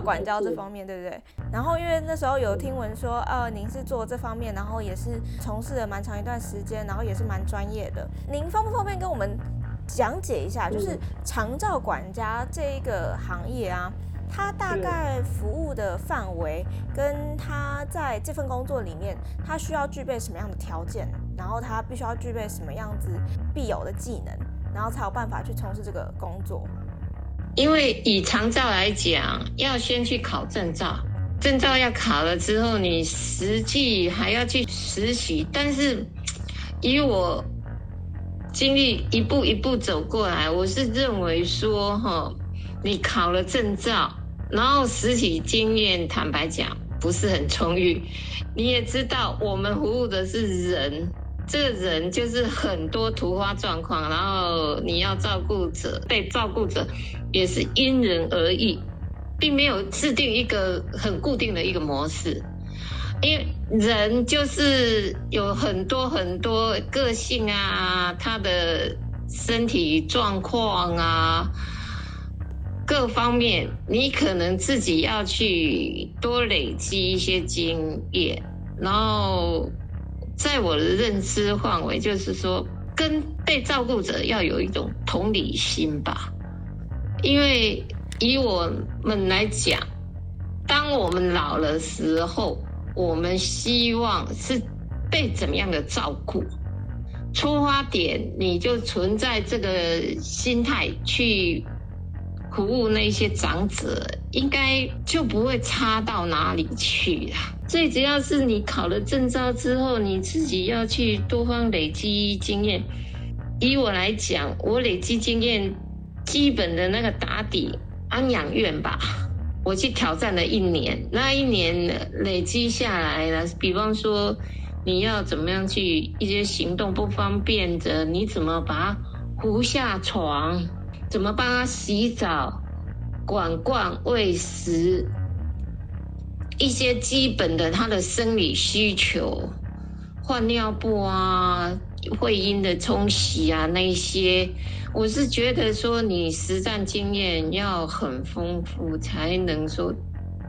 管教这方面，对不对？然后因为那时候有听闻说，呃，您是做这方面，然后也是从事了蛮长一段时间，然后也是蛮专业的。您方不方便跟我们讲解一下，就是长照管家这一个行业啊？他大概服务的范围，跟他在这份工作里面，他需要具备什么样的条件，然后他必须要具备什么样子必有的技能，然后才有办法去从事这个工作。因为以长照来讲，要先去考证照，证照要考了之后，你实际还要去实习。但是以我经历一步一步走过来，我是认为说，哈。你考了证照，然后实体经验，坦白讲不是很充裕。你也知道，我们服务的是人，这个人就是很多突发状况，然后你要照顾者，被照顾者也是因人而异，并没有制定一个很固定的一个模式。因为人就是有很多很多个性啊，他的身体状况啊。各方面，你可能自己要去多累积一些经验，然后在我的认知范围，就是说跟被照顾者要有一种同理心吧。因为以我们来讲，当我们老了时候，我们希望是被怎么样的照顾？出发点你就存在这个心态去。服务那些长者，应该就不会差到哪里去啦。最主要是你考了证照之后，你自己要去多方累积经验。以我来讲，我累积经验，基本的那个打底安养院吧，我去挑战了一年。那一年累积下来了，比方说你要怎么样去一些行动不方便的，你怎么把它扶下床？怎么帮他洗澡、管罐、喂食，一些基本的他的生理需求，换尿布啊、会阴的冲洗啊，那些，我是觉得说你实战经验要很丰富，才能说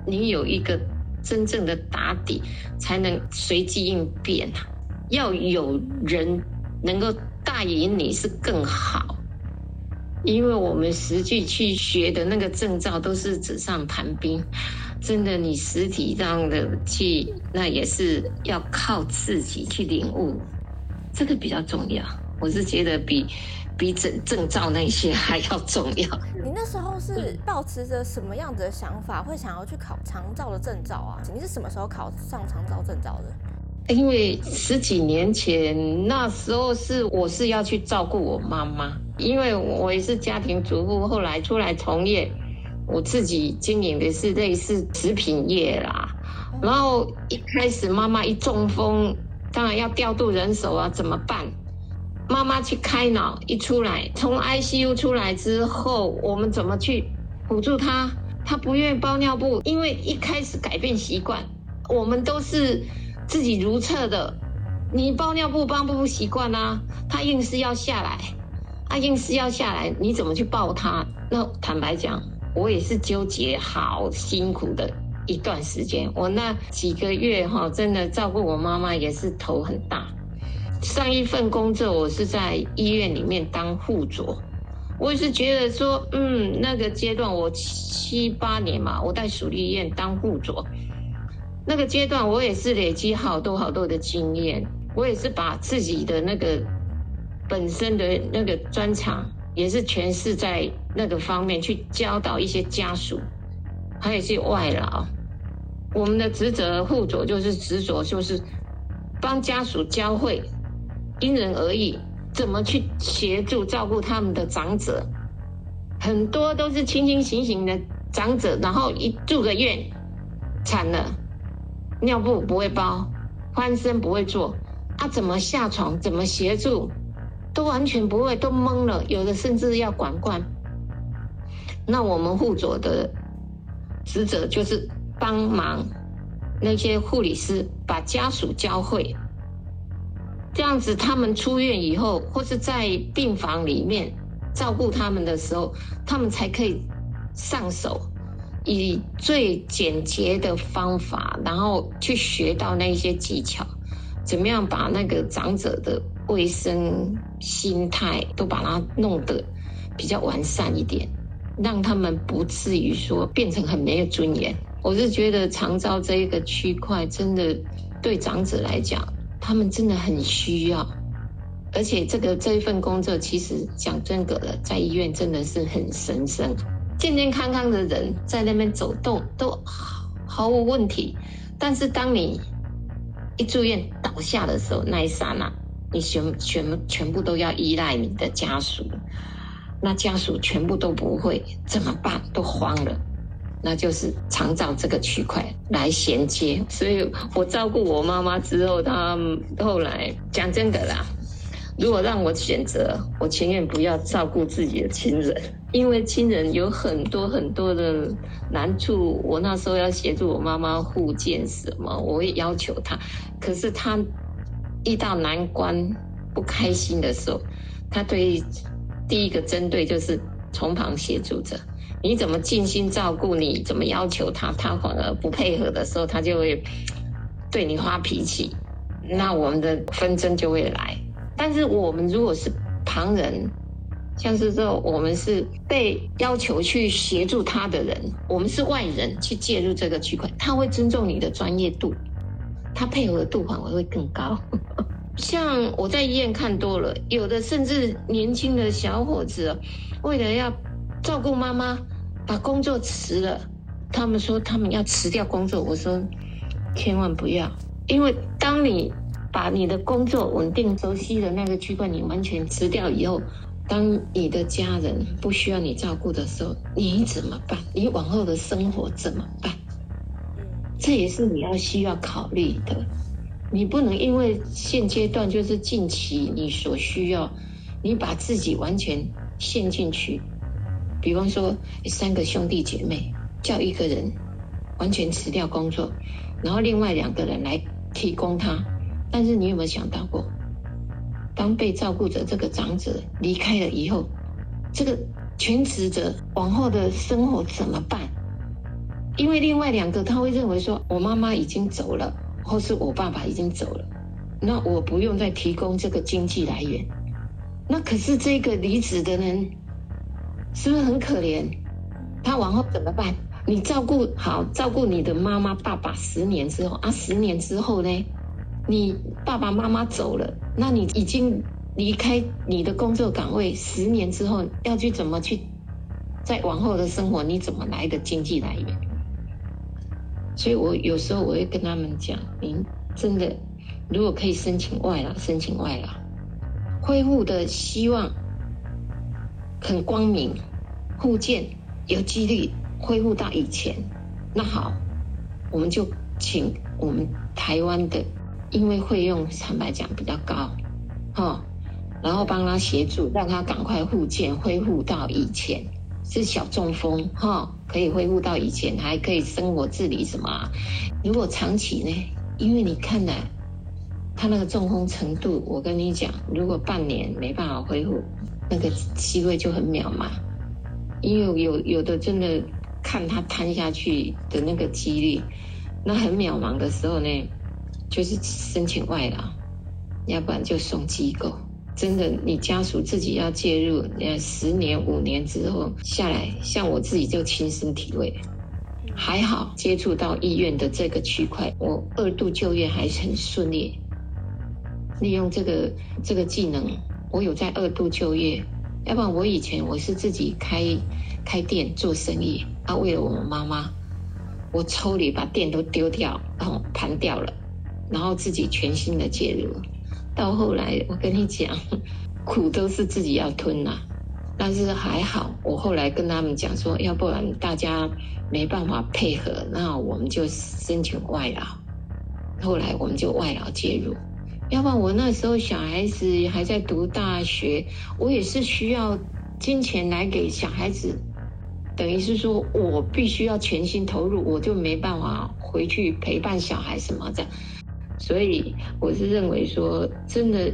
你有一个真正的打底，才能随机应变啊。要有人能够带引你是更好。因为我们实际去学的那个证照都是纸上谈兵，真的你实体上的去，那也是要靠自己去领悟，这个比较重要。我是觉得比比证证照那些还要重要。你那时候是保持着什么样子的想法，会想要去考长照的证照啊？你是什么时候考上长照证照的？因为十几年前那时候是我是要去照顾我妈妈，因为我也是家庭主妇，后来出来从业，我自己经营的是类似食品业啦。然后一开始妈妈一中风，当然要调度人手啊，怎么办？妈妈去开脑一出来，从 ICU 出来之后，我们怎么去辅助她？她不愿意包尿布，因为一开始改变习惯，我们都是。自己如厕的，你包尿布包不习惯啊，他硬是要下来，他硬是要下来，你怎么去抱他？那坦白讲，我也是纠结好辛苦的一段时间。我那几个月哈，真的照顾我妈妈也是头很大。上一份工作我是在医院里面当护佐，我也是觉得说，嗯，那个阶段我七八年嘛，我在属立医院当护佐。那个阶段，我也是累积好多好多的经验，我也是把自己的那个本身的那个专长，也是诠释在那个方面去教导一些家属，还有一些外劳。我们的职责护佐就是执着就是帮家属教会，因人而异，怎么去协助照顾他们的长者。很多都是清清醒醒的长者，然后一住个院，惨了。尿布不会包，翻身不会做，啊，怎么下床？怎么协助？都完全不会，都懵了。有的甚至要管管。那我们护佐的职责就是帮忙那些护理师把家属教会，这样子他们出院以后，或是在病房里面照顾他们的时候，他们才可以上手，以最简洁的方法，然后去学到那些技巧，怎么样把那个长者的卫生心态都把它弄得比较完善一点，让他们不至于说变成很没有尊严。我是觉得长照这一个区块真的对长者来讲，他们真的很需要。而且这个这一份工作，其实讲真格的，在医院真的是很神圣。健健康康的人在那边走动都毫无问题，但是当你一住院倒下的时候，那一刹那，你全全全部都要依赖你的家属，那家属全部都不会怎么办，都慌了。那就是常照这个区块来衔接。所以我照顾我妈妈之后，她后来讲真的啦。如果让我选择，我情愿不要照顾自己的亲人，因为亲人有很多很多的难处。我那时候要协助我妈妈护健什么，我会要求他，可是他遇到难关、不开心的时候，他对第一个针对就是从旁协助者。你怎么尽心照顾，你怎么要求他，他反而不配合的时候，他就会对你发脾气，那我们的纷争就会来。但是我们如果是旁人，像是说我们是被要求去协助他的人，我们是外人去介入这个区块，他会尊重你的专业度，他配合度反而会更高。像我在医院看多了，有的甚至年轻的小伙子，为了要照顾妈妈，把工作辞了。他们说他们要辞掉工作，我说千万不要，因为当你。把你的工作稳定、熟悉的那个区块，你完全辞掉以后，当你的家人不需要你照顾的时候，你怎么办？你往后的生活怎么办？这也是你要需要考虑的。你不能因为现阶段就是近期你所需要，你把自己完全陷进去。比方说，三个兄弟姐妹叫一个人完全辞掉工作，然后另外两个人来提供他。但是你有没有想到过，当被照顾者这个长者离开了以后，这个全职者往后的生活怎么办？因为另外两个他会认为说，我妈妈已经走了，或是我爸爸已经走了，那我不用再提供这个经济来源。那可是这个离职的人是不是很可怜？他往后怎么办？你照顾好照顾你的妈妈爸爸十年之后啊，十年之后呢？你爸爸妈妈走了，那你已经离开你的工作岗位十年之后，要去怎么去在往后的生活？你怎么来的经济来源？所以我有时候我会跟他们讲：，您真的如果可以申请外劳，申请外劳，恢复的希望很光明，护建有几率恢复到以前。那好，我们就请我们台湾的。因为费用坦白讲比较高，哈，然后帮他协助，让他赶快复健，恢复到以前是小中风，哈，可以恢复到以前，还可以生活自理什么。如果长期呢？因为你看呢，他那个中风程度，我跟你讲，如果半年没办法恢复，那个机会就很渺茫。因为有有的真的看他瘫下去的那个几率，那很渺茫的时候呢？就是申请外劳，要不然就送机构。真的，你家属自己要介入，呃，十年、五年之后下来，像我自己就亲身体会，还好接触到医院的这个区块，我二度就业还是很顺利。利用这个这个技能，我有在二度就业。要不然我以前我是自己开开店做生意，啊，为了我们妈妈，我抽离把店都丢掉，然后盘掉了。然后自己全新的介入，到后来我跟你讲，苦都是自己要吞呐。但是还好，我后来跟他们讲说，要不然大家没办法配合，那我们就申请外劳。后来我们就外劳介入，要不然我那时候小孩子还在读大学，我也是需要金钱来给小孩子，等于是说我必须要全心投入，我就没办法回去陪伴小孩什么的。所以我是认为说，真的，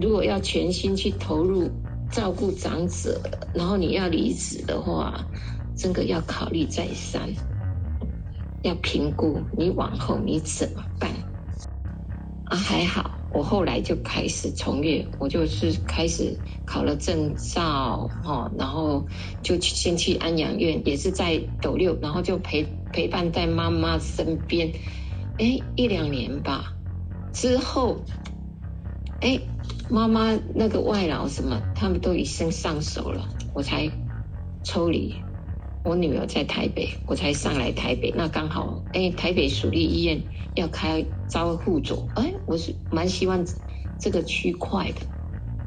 如果要全心去投入照顾长者，然后你要离职的话，真的要考虑再三，要评估你往后你怎么办。啊，还好，我后来就开始从业，我就是开始考了证照，哈，然后就先去安养院，也是在斗六，然后就陪陪伴在妈妈身边，哎，一两年吧，之后，哎。妈妈那个外劳什么，他们都已经上手了，我才抽离。我女儿在台北，我才上来台北。那刚好，哎，台北属立医院要开招护佐，哎，我是蛮希望这个区块的。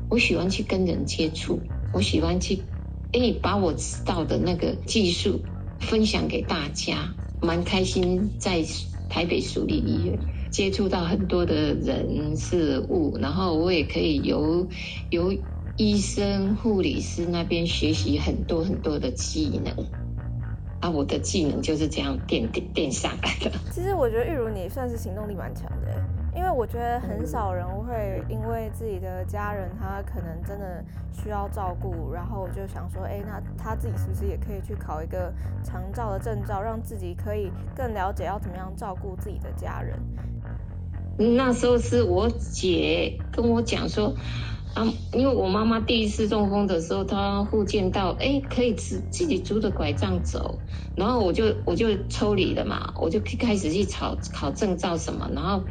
我喜欢去跟人接触，我喜欢去，哎，把我知道的那个技术分享给大家，蛮开心在台北属立医院。接触到很多的人事物，然后我也可以由由医生、护理师那边学习很多很多的技能。啊，我的技能就是这样垫垫垫上来的。其实我觉得玉如你算是行动力蛮强的，因为我觉得很少人会因为自己的家人他可能真的需要照顾，然后我就想说，哎，那他自己是不是也可以去考一个长照的证照，让自己可以更了解要怎么样照顾自己的家人。那时候是我姐跟我讲说，啊，因为我妈妈第一次中风的时候，她复健到，哎，可以自自己拄着拐杖走，然后我就我就抽离了嘛，我就开始去考考证照什么，然后，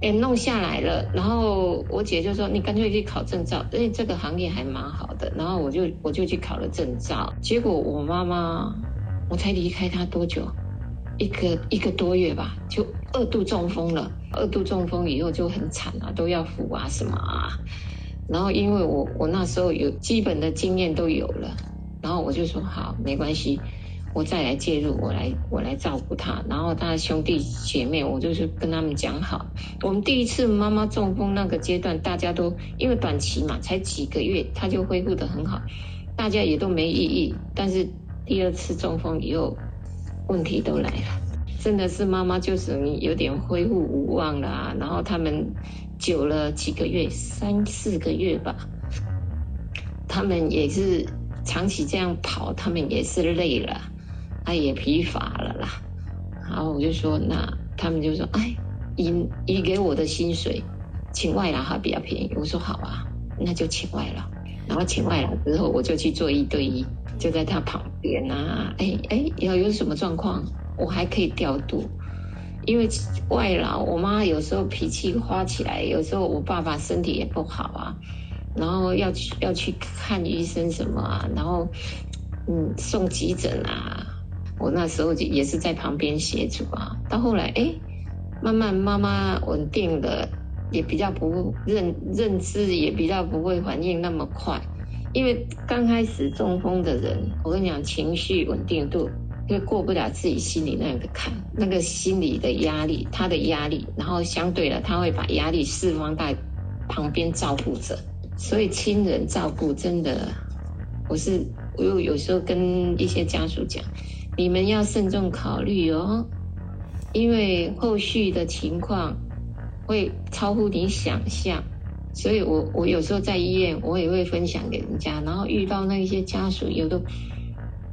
哎，弄下来了，然后我姐就说，你干脆去考证照，因为这个行业还蛮好的，然后我就我就去考了证照，结果我妈妈，我才离开她多久？一个一个多月吧，就二度中风了。二度中风以后就很惨啊，都要扶啊什么啊。然后因为我我那时候有基本的经验都有了，然后我就说好没关系，我再来介入，我来我来照顾他。然后他的兄弟姐妹，我就是跟他们讲好，我们第一次妈妈中风那个阶段，大家都因为短期嘛，才几个月，他就恢复得很好，大家也都没异议。但是第二次中风以后。问题都来了，真的是妈妈就是有点恢复无望了，然后他们久了几个月，三四个月吧，他们也是长期这样跑，他们也是累了，啊也疲乏了啦。然后我就说，那他们就说，哎，以以给我的薪水，请外劳还比较便宜。我说好啊，那就请外劳。然后请外劳之后，我就去做一对一。就在他旁边啊，哎哎，要有什么状况，我还可以调度。因为外劳，我妈有时候脾气发起来，有时候我爸爸身体也不好啊，然后要去要去看医生什么啊，然后嗯送急诊啊，我那时候就也是在旁边协助啊。到后来哎，慢慢妈妈稳定了，也比较不认认知，也比较不会反应那么快。因为刚开始中风的人，我跟你讲，情绪稳定度因为过不了自己心里那个坎，那个心理的压力，他的压力，然后相对的，他会把压力释放在旁边照顾者，所以亲人照顾真的，我是我有有时候跟一些家属讲，你们要慎重考虑哦，因为后续的情况会超乎你想象。所以，我我有时候在医院，我也会分享给人家，然后遇到那一些家属，有的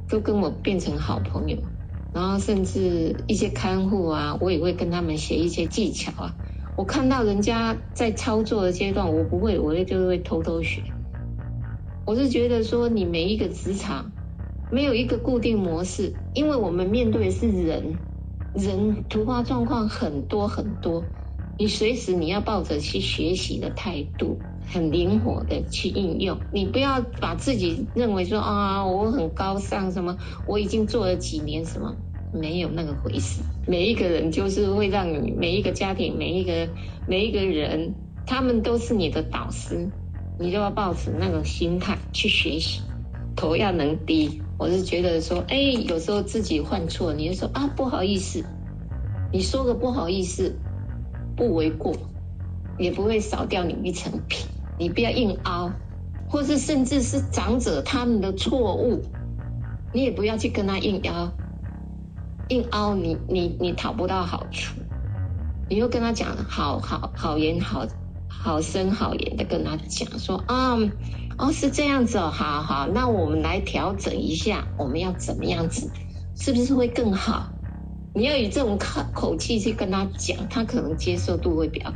都跟我变成好朋友，然后甚至一些看护啊，我也会跟他们学一些技巧啊。我看到人家在操作的阶段，我不会，我也就会偷偷学。我是觉得说，你每一个职场没有一个固定模式，因为我们面对的是人，人突发状况很多很多。你随时你要抱着去学习的态度，很灵活的去应用。你不要把自己认为说啊，我很高尚什么，我已经做了几年什么，没有那个回事。每一个人就是会让你，每一个家庭，每一个每一个人，他们都是你的导师，你就要抱持那个心态去学习，头要能低。我是觉得说，哎，有时候自己犯错，你就说啊，不好意思，你说个不好意思。不为过，也不会少掉你一层皮。你不要硬凹，或是甚至是长者他们的错误，你也不要去跟他硬凹。硬凹，你你你讨不到好处。你又跟他讲好好好言好好声好言的跟他讲说啊，哦，是这样子哦，好好，那我们来调整一下，我们要怎么样子，是不是会更好？你要以这种口口气去跟他讲，他可能接受度会比较。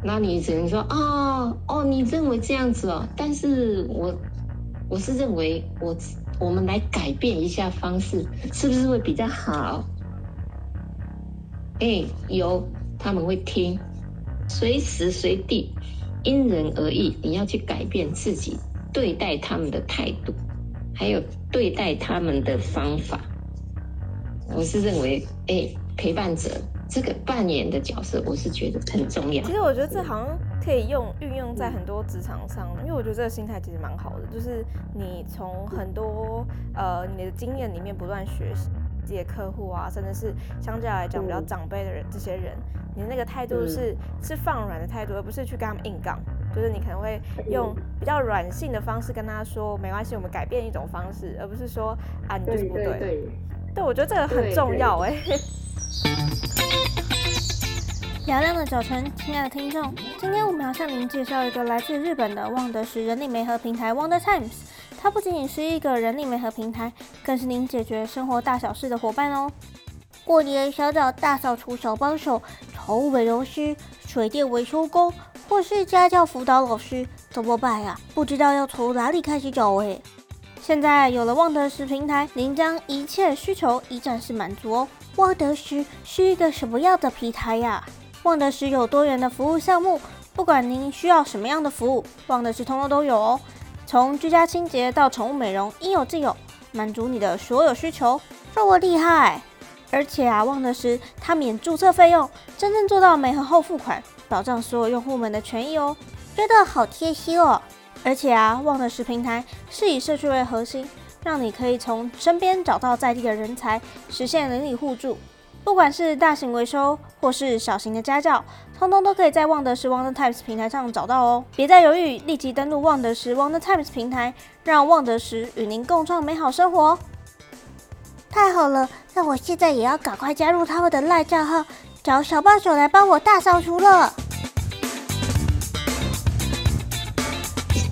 那你只能说哦哦，你认为这样子哦，但是我我是认为我我们来改变一下方式，是不是会比较好？哎，有他们会听，随时随地。因人而异，你要去改变自己对待他们的态度，还有对待他们的方法。我是认为，哎，陪伴者这个扮演的角色，我是觉得很重要。其实我觉得这好像可以用运用在很多职场上，因为我觉得这个心态其实蛮好的，就是你从很多呃你的经验里面不断学习。自己的客户啊，甚至是相较来讲比较长辈的人，这些人，你的那个态度是是放软的态度，而不是去跟他们硬杠。就是你可能会用比较软性的方式跟他说，没关系，我们改变一种方式，而不是说啊你就是不对。对，我觉得这个很重要哎。嘹亮的早晨，亲爱的听众，今天我们要向您介绍一个来自日本的旺德时人力媒合平台 Wonder Times。它不仅仅是一个人力媒合平台，更是您解决生活大小事的伙伴哦。过年想找大扫除小帮手、宠物美容师、水电维修工，或是家教辅导老师，怎么办呀？不知道要从哪里开始找诶。现在有了旺德时平台，您将一切需求一站式满足哦。旺德时是一个什么样的平台呀？旺德时有多元的服务项目，不管您需要什么样的服务，旺德时通通都有哦。从居家清洁到宠物美容，应有尽有，满足你的所有需求，这么厉害！而且啊，旺的是它免注册费用，真正做到美和后付款，保障所有用户们的权益哦，真的好贴心哦！而且啊，旺的是平台是以社区为核心，让你可以从身边找到在地的人才，实现邻里互助。不管是大型维修或是小型的家教，通通都可以在旺德时 Wonder Times 平台上找到哦！别再犹豫，立即登录旺德时 Wonder Times 平台，让旺德时与您共创美好生活。太好了，那我现在也要赶快加入他们的赖账号，找小帮手来帮我大扫除了。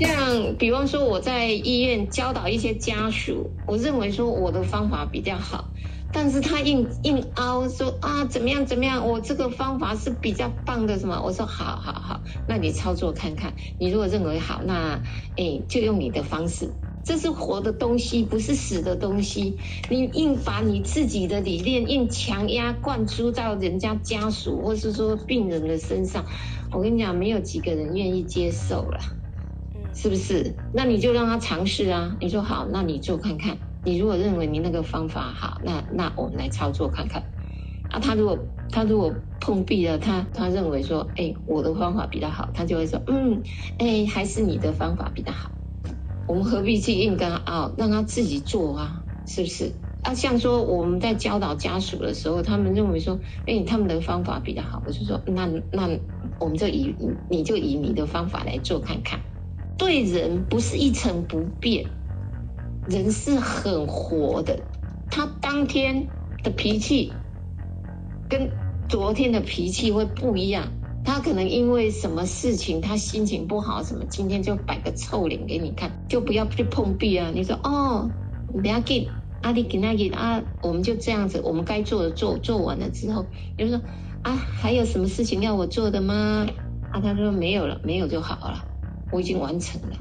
像比方说我在医院教导一些家属，我认为说我的方法比较好。但是他硬硬凹说啊怎么样怎么样，我这个方法是比较棒的什么？我说好好好，那你操作看看，你如果认为好，那哎就用你的方式，这是活的东西，不是死的东西。你硬把你自己的理念硬强压灌输到人家家属或是说病人的身上，我跟你讲，没有几个人愿意接受了，是不是？那你就让他尝试啊，你说好，那你做看看。你如果认为你那个方法好，那那我们来操作看看。啊，他如果他如果碰壁了，他他认为说，哎，我的方法比较好，他就会说，嗯，哎，还是你的方法比较好。我们何必去硬跟他拗，让他自己做啊，是不是？啊，像说我们在教导家属的时候，他们认为说，哎，他们的方法比较好，我就说，那那我们就以你就以你的方法来做看看。对人不是一成不变。人是很活的，他当天的脾气跟昨天的脾气会不一样。他可能因为什么事情，他心情不好，什么今天就摆个臭脸给你看，就不要去碰壁啊！你说哦，你不要给，阿弟给那给啊，我们就这样子，我们该做的做做完了之后，就说啊，还有什么事情要我做的吗？啊，他说没有了，没有就好了，我已经完成了，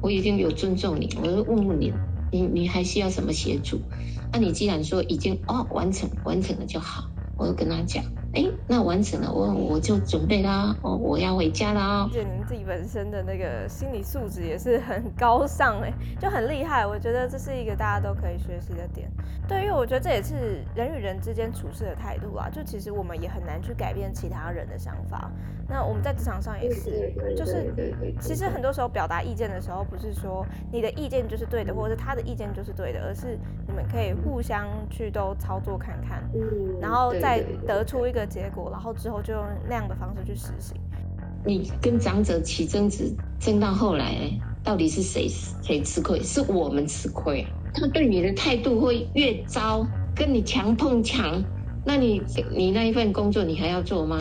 我已经有尊重你，我就问问你。你你还需要什么协助？那你既然说已经哦完成完成了就好，我就跟他讲。哎，那完成了，我我就准备啦，哦，我要回家啦。而且您自己本身的那个心理素质也是很高尚哎，就很厉害。我觉得这是一个大家都可以学习的点。对，因为我觉得这也是人与人之间处事的态度啊。就其实我们也很难去改变其他人的想法。那我们在职场上也是，就是其实很多时候表达意见的时候，不是说你的意见就是对的，或者是他的意见就是对的，而是你们可以互相去都操作看看，然后再得出一个。结果，然后之后就用那样的方式去实行。你跟长者起争执，争到后来，到底是谁谁吃亏？是我们吃亏。他对你的态度会越糟，跟你强碰强，那你你那一份工作你还要做吗？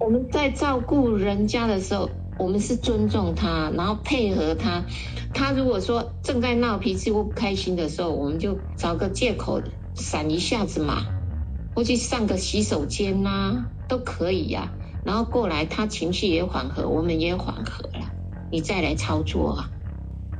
我们在照顾人家的时候，我们是尊重他，然后配合他。他如果说正在闹脾气或不开心的时候，我们就找个借口闪一下子嘛，或去上个洗手间呐，都可以呀。然后过来，他情绪也缓和，我们也缓和了，你再来操作啊。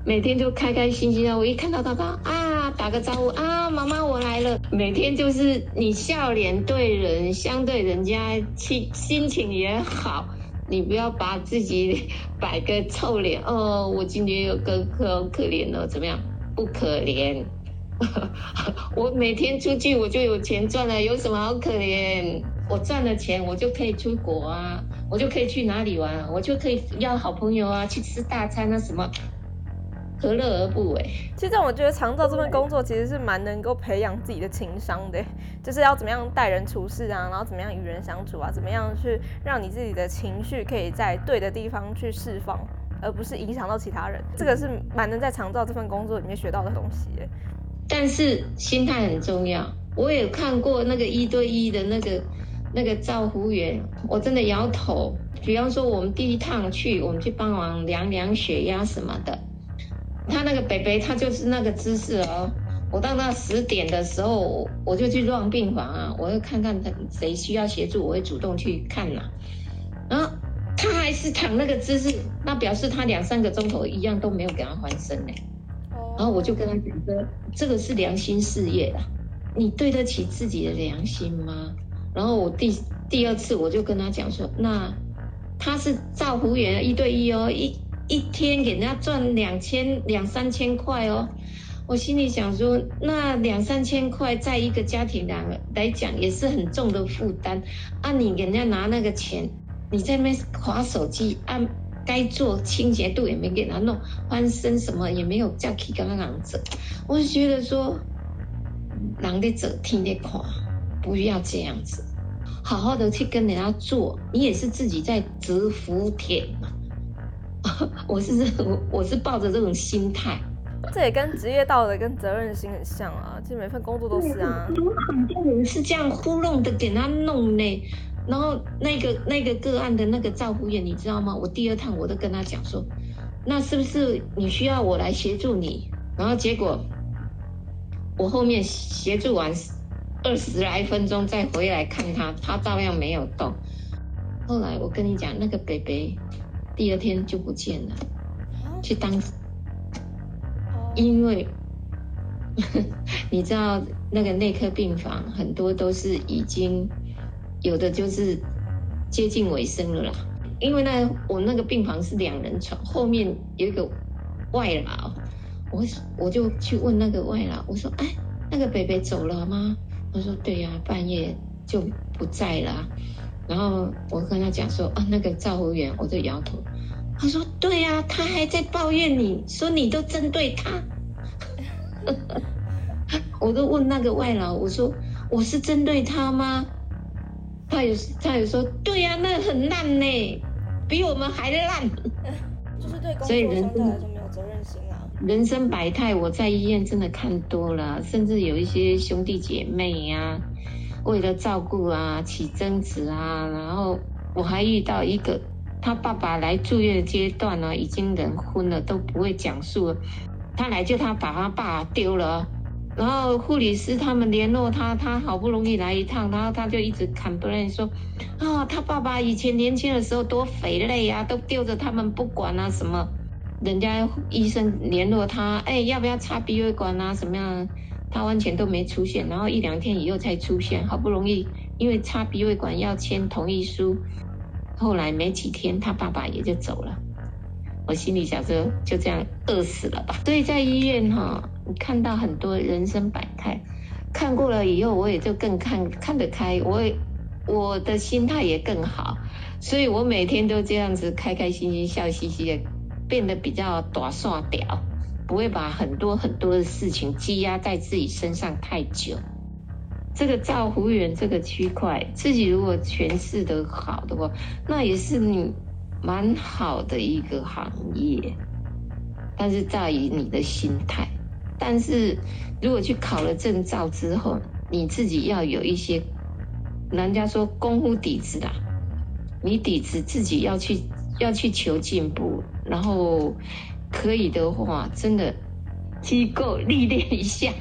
每天就开开心心的，我一看到他，他啊，打个招呼啊，妈妈我来了。每天就是你笑脸对人，相对人家心心情也好。你不要把自己摆个臭脸哦，我今天有个可可怜哦，怎么样？不可怜，我每天出去我就有钱赚了，有什么好可怜？我赚了钱，我就可以出国啊，我就可以去哪里玩啊，我就可以要好朋友啊，去吃大餐啊什么。何乐而不为？其实我觉得长照这份工作其实是蛮能够培养自己的情商的，就是要怎么样待人处事啊，然后怎么样与人相处啊，怎么样去让你自己的情绪可以在对的地方去释放，而不是影响到其他人。这个是蛮能在长照这份工作里面学到的东西。但是心态很重要。我也看过那个一对一的那个那个照护员，我真的摇头。比方说我们第一趟去，我们去帮忙量量血压什么的。他那个北北，他就是那个姿势哦。我到那十点的时候，我就去乱病房啊，我要看看他谁需要协助，我会主动去看呐。然后他还是躺那个姿势，那表示他两三个钟头一样都没有给他翻身呢。然后我就跟他讲说，这个是良心事业啊，你对得起自己的良心吗？然后我第第二次我就跟他讲说，那他是照服务员一对一哦一。一天给人家赚两千两三千块哦，我心里想说，那两三千块在一个家庭来来讲也是很重的负担。啊，你给人家拿那个钱，你在那边划手机，按该做清洁度也没给他弄，翻身什么也没有叫起刚刚走，我就觉得说，人得走天得看，不要这样子，好好的去跟人家做，你也是自己在折福田嘛。我是我我是抱着这种心态，这也跟职业道德跟责任心很像啊。其实每份工作都是啊。很多很多人是这样糊弄的给他弄呢。然后那个那个个案的那个照顾员，你知道吗？我第二趟我都跟他讲说，那是不是你需要我来协助你？然后结果我后面协助完二十来分钟再回来看他，他照样没有动。后来我跟你讲，那个北北。第二天就不见了，去当，因为 你知道那个内科病房很多都是已经有的就是接近尾声了啦。因为那我那个病房是两人床，后面有一个外劳，我我就去问那个外劳，我说：“哎，那个北北走了吗？”他说：“对呀，半夜就不在了。”然后我跟他讲说啊，那个照护员，我就摇头。他说对呀，他还在抱怨你说你都针对他。我都问那个外劳，我说我是针对他吗？他有他有说对呀，那很烂呢，比我们还烂。就是对工作相对来说没有责任心啊。人生百态，我在医院真的看多了，甚至有一些兄弟姐妹呀。为了照顾啊，起争执啊，然后我还遇到一个，他爸爸来住院阶段呢，已经人昏了，都不会讲述。他来就他把他爸丢了，然后护理师他们联络他，他好不容易来一趟，然后他就一直 complain 说，啊，他爸爸以前年轻的时候多肥累啊，都丢着他们不管啊，什么，人家医生联络他，哎，要不要插鼻胃管啊，什么样？他完全都没出现，然后一两天以后才出现，好不容易因为插鼻胃管要签同意书，后来没几天他爸爸也就走了。我心里想说，就这样饿死了吧。所以在医院哈，你看到很多人生百态，看过了以后，我也就更看看得开，我我的心态也更好，所以我每天都这样子开开心心、笑嘻嘻的，变得比较短算屌。不会把很多很多的事情积压在自己身上太久。这个造福源这个区块，自己如果诠释的好的话，那也是你蛮好的一个行业。但是在于你的心态。但是如果去考了证照之后，你自己要有一些，人家说功夫底子啦，你底子自己要去要去求进步，然后可以的话，真的机构历练一下。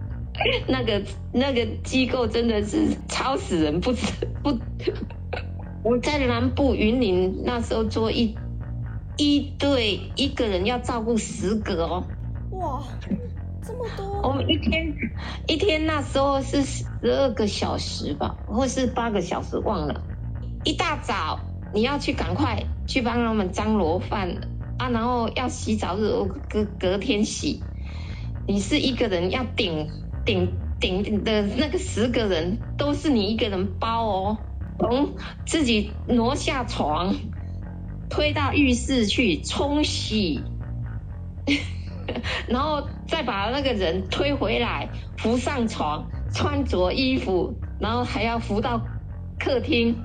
那个那个机构真的是吵死人，不不。我在南部云林那时候做一一对一个人要照顾十个哦。哇，这么多！我们一天一天那时候是十二个小时吧，或是八个小时，忘了。一大早你要去赶快去帮他们张罗饭啊，然后要洗澡日隔隔天洗。你是一个人要顶。顶顶的那个十个人都是你一个人包哦，从自己挪下床，推到浴室去冲洗，然后再把那个人推回来，扶上床，穿着衣服，然后还要扶到客厅、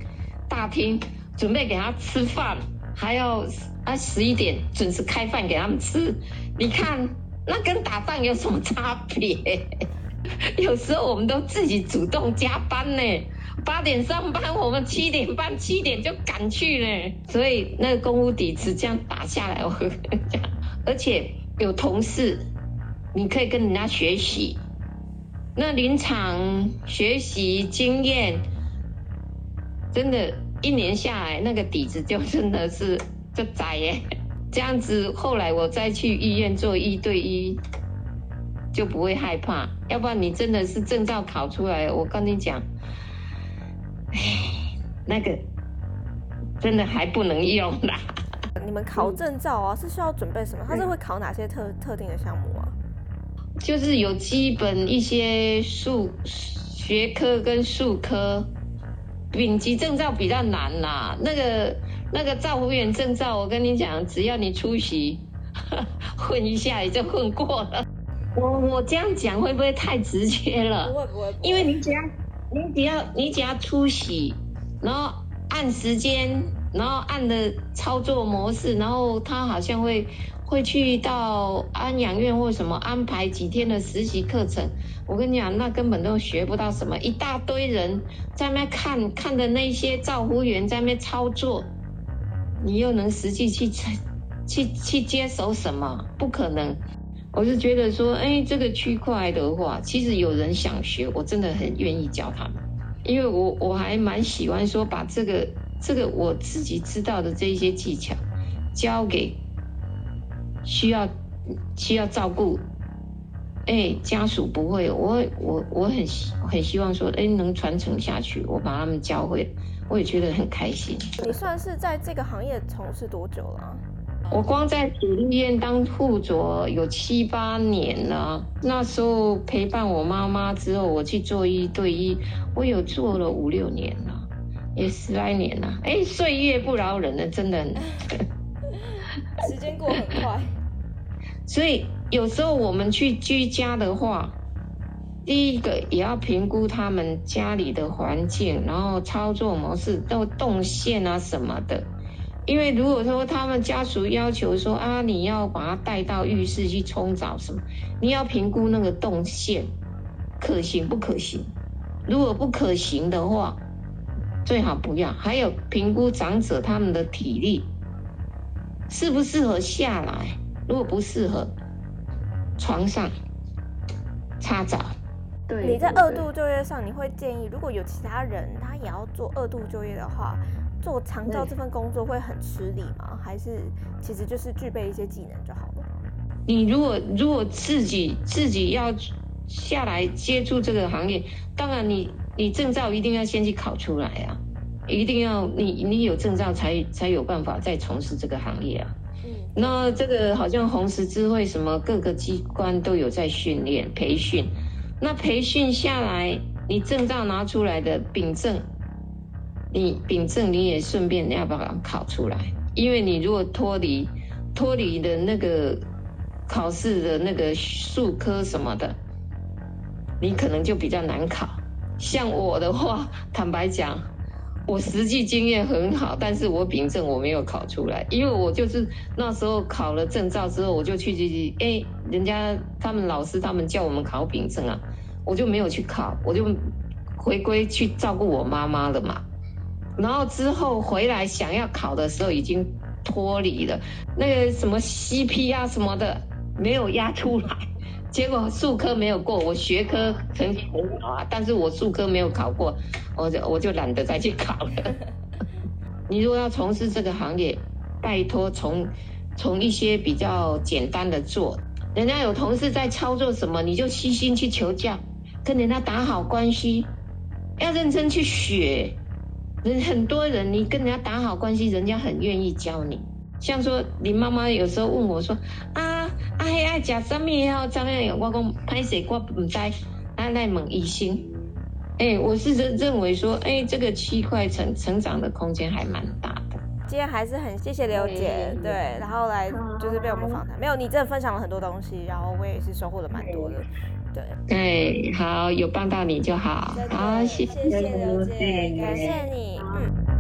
大厅，准备给他吃饭，还要啊十一点准时开饭给他们吃。你看，那跟打仗有什么差别？有时候我们都自己主动加班呢，八点上班，我们七点半、七点就赶去了。所以那个公屋底子这样打下来，我跟你讲，而且有同事，你可以跟人家学习。那临场学习经验，真的，一年下来那个底子就真的是就窄耶。这样子，后来我再去医院做一对一。就不会害怕，要不然你真的是证照考出来，我跟你讲，那个真的还不能用啦。你们考证照啊，是需要准备什么？他是会考哪些特特定的项目啊？就是有基本一些数学科跟数科，丙级证照比较难啦。那个那个造福员证照，我跟你讲，只要你出席 混一下，也就混过了。我我这样讲会不会太直接了？不会不会，因为你只要你只要你只要出席，然后按时间，然后按的操作模式，然后他好像会会去到安养院或什么安排几天的实习课程。我跟你讲，那根本都学不到什么，一大堆人在那看看的那些照护员在那操作，你又能实际去去去接手什么？不可能。我是觉得说，哎，这个区块的话，其实有人想学，我真的很愿意教他们，因为我我还蛮喜欢说把这个这个我自己知道的这一些技巧，教给需要需要照顾，哎，家属不会，我我我很很希望说，哎，能传承下去，我把他们教会，我也觉得很开心。你算是在这个行业从事多久了？我光在主力院当护佐有七八年了，那时候陪伴我妈妈之后，我去做一对一，我有做了五六年了，也十来年了。哎，岁月不饶人呢，真的。时间过很快。所以有时候我们去居家的话，第一个也要评估他们家里的环境，然后操作模式、都动线啊什么的。因为如果说他们家属要求说啊，你要把他带到浴室去冲澡什么，你要评估那个动线可行不可行。如果不可行的话，最好不要。还有评估长者他们的体力适不适合下来，如果不适合，床上擦澡。对，你在二度就业上，你会建议如果有其他人他也要做二度就业的话。做长照这份工作会很吃力吗？还是其实就是具备一些技能就好了？你如果如果自己自己要下来接触这个行业，当然你你证照一定要先去考出来啊，一定要你你有证照才才有办法再从事这个行业啊。嗯，那这个好像红十字会什么各个机关都有在训练培训，那培训下来，你证照拿出来的秉证。你秉证，你也顺便要把它考出来，因为你如果脱离脱离的那个考试的那个数科什么的，你可能就比较难考。像我的话，坦白讲，我实际经验很好，但是我秉证我没有考出来，因为我就是那时候考了证照之后，我就去去去哎，人家他们老师他们叫我们考秉证啊，我就没有去考，我就回归去照顾我妈妈了嘛。然后之后回来想要考的时候已经脱离了那个什么 CP 啊什么的没有压出来，结果数科没有过，我学科成绩很好啊，但是我数科没有考过，我就我就懒得再去考了。你如果要从事这个行业，拜托从从一些比较简单的做，人家有同事在操作什么，你就细心去求教，跟人家打好关系，要认真去学。人很多人，你跟人家打好关系，人家很愿意教你。像说你妈妈有时候问我说啊，阿黑爱食什么要怎样？我讲拍谁我唔知，阿来问医生。哎，我是认认为说，哎，这个区块成成长的空间还蛮大的。今天还是很谢谢刘姐，对，然后来就是被我们访谈。没有，你真的分享了很多东西，然后我也是收获了蛮多的。对，哎，好，有帮到你就好，好，谢谢刘姐，感谢你，嗯。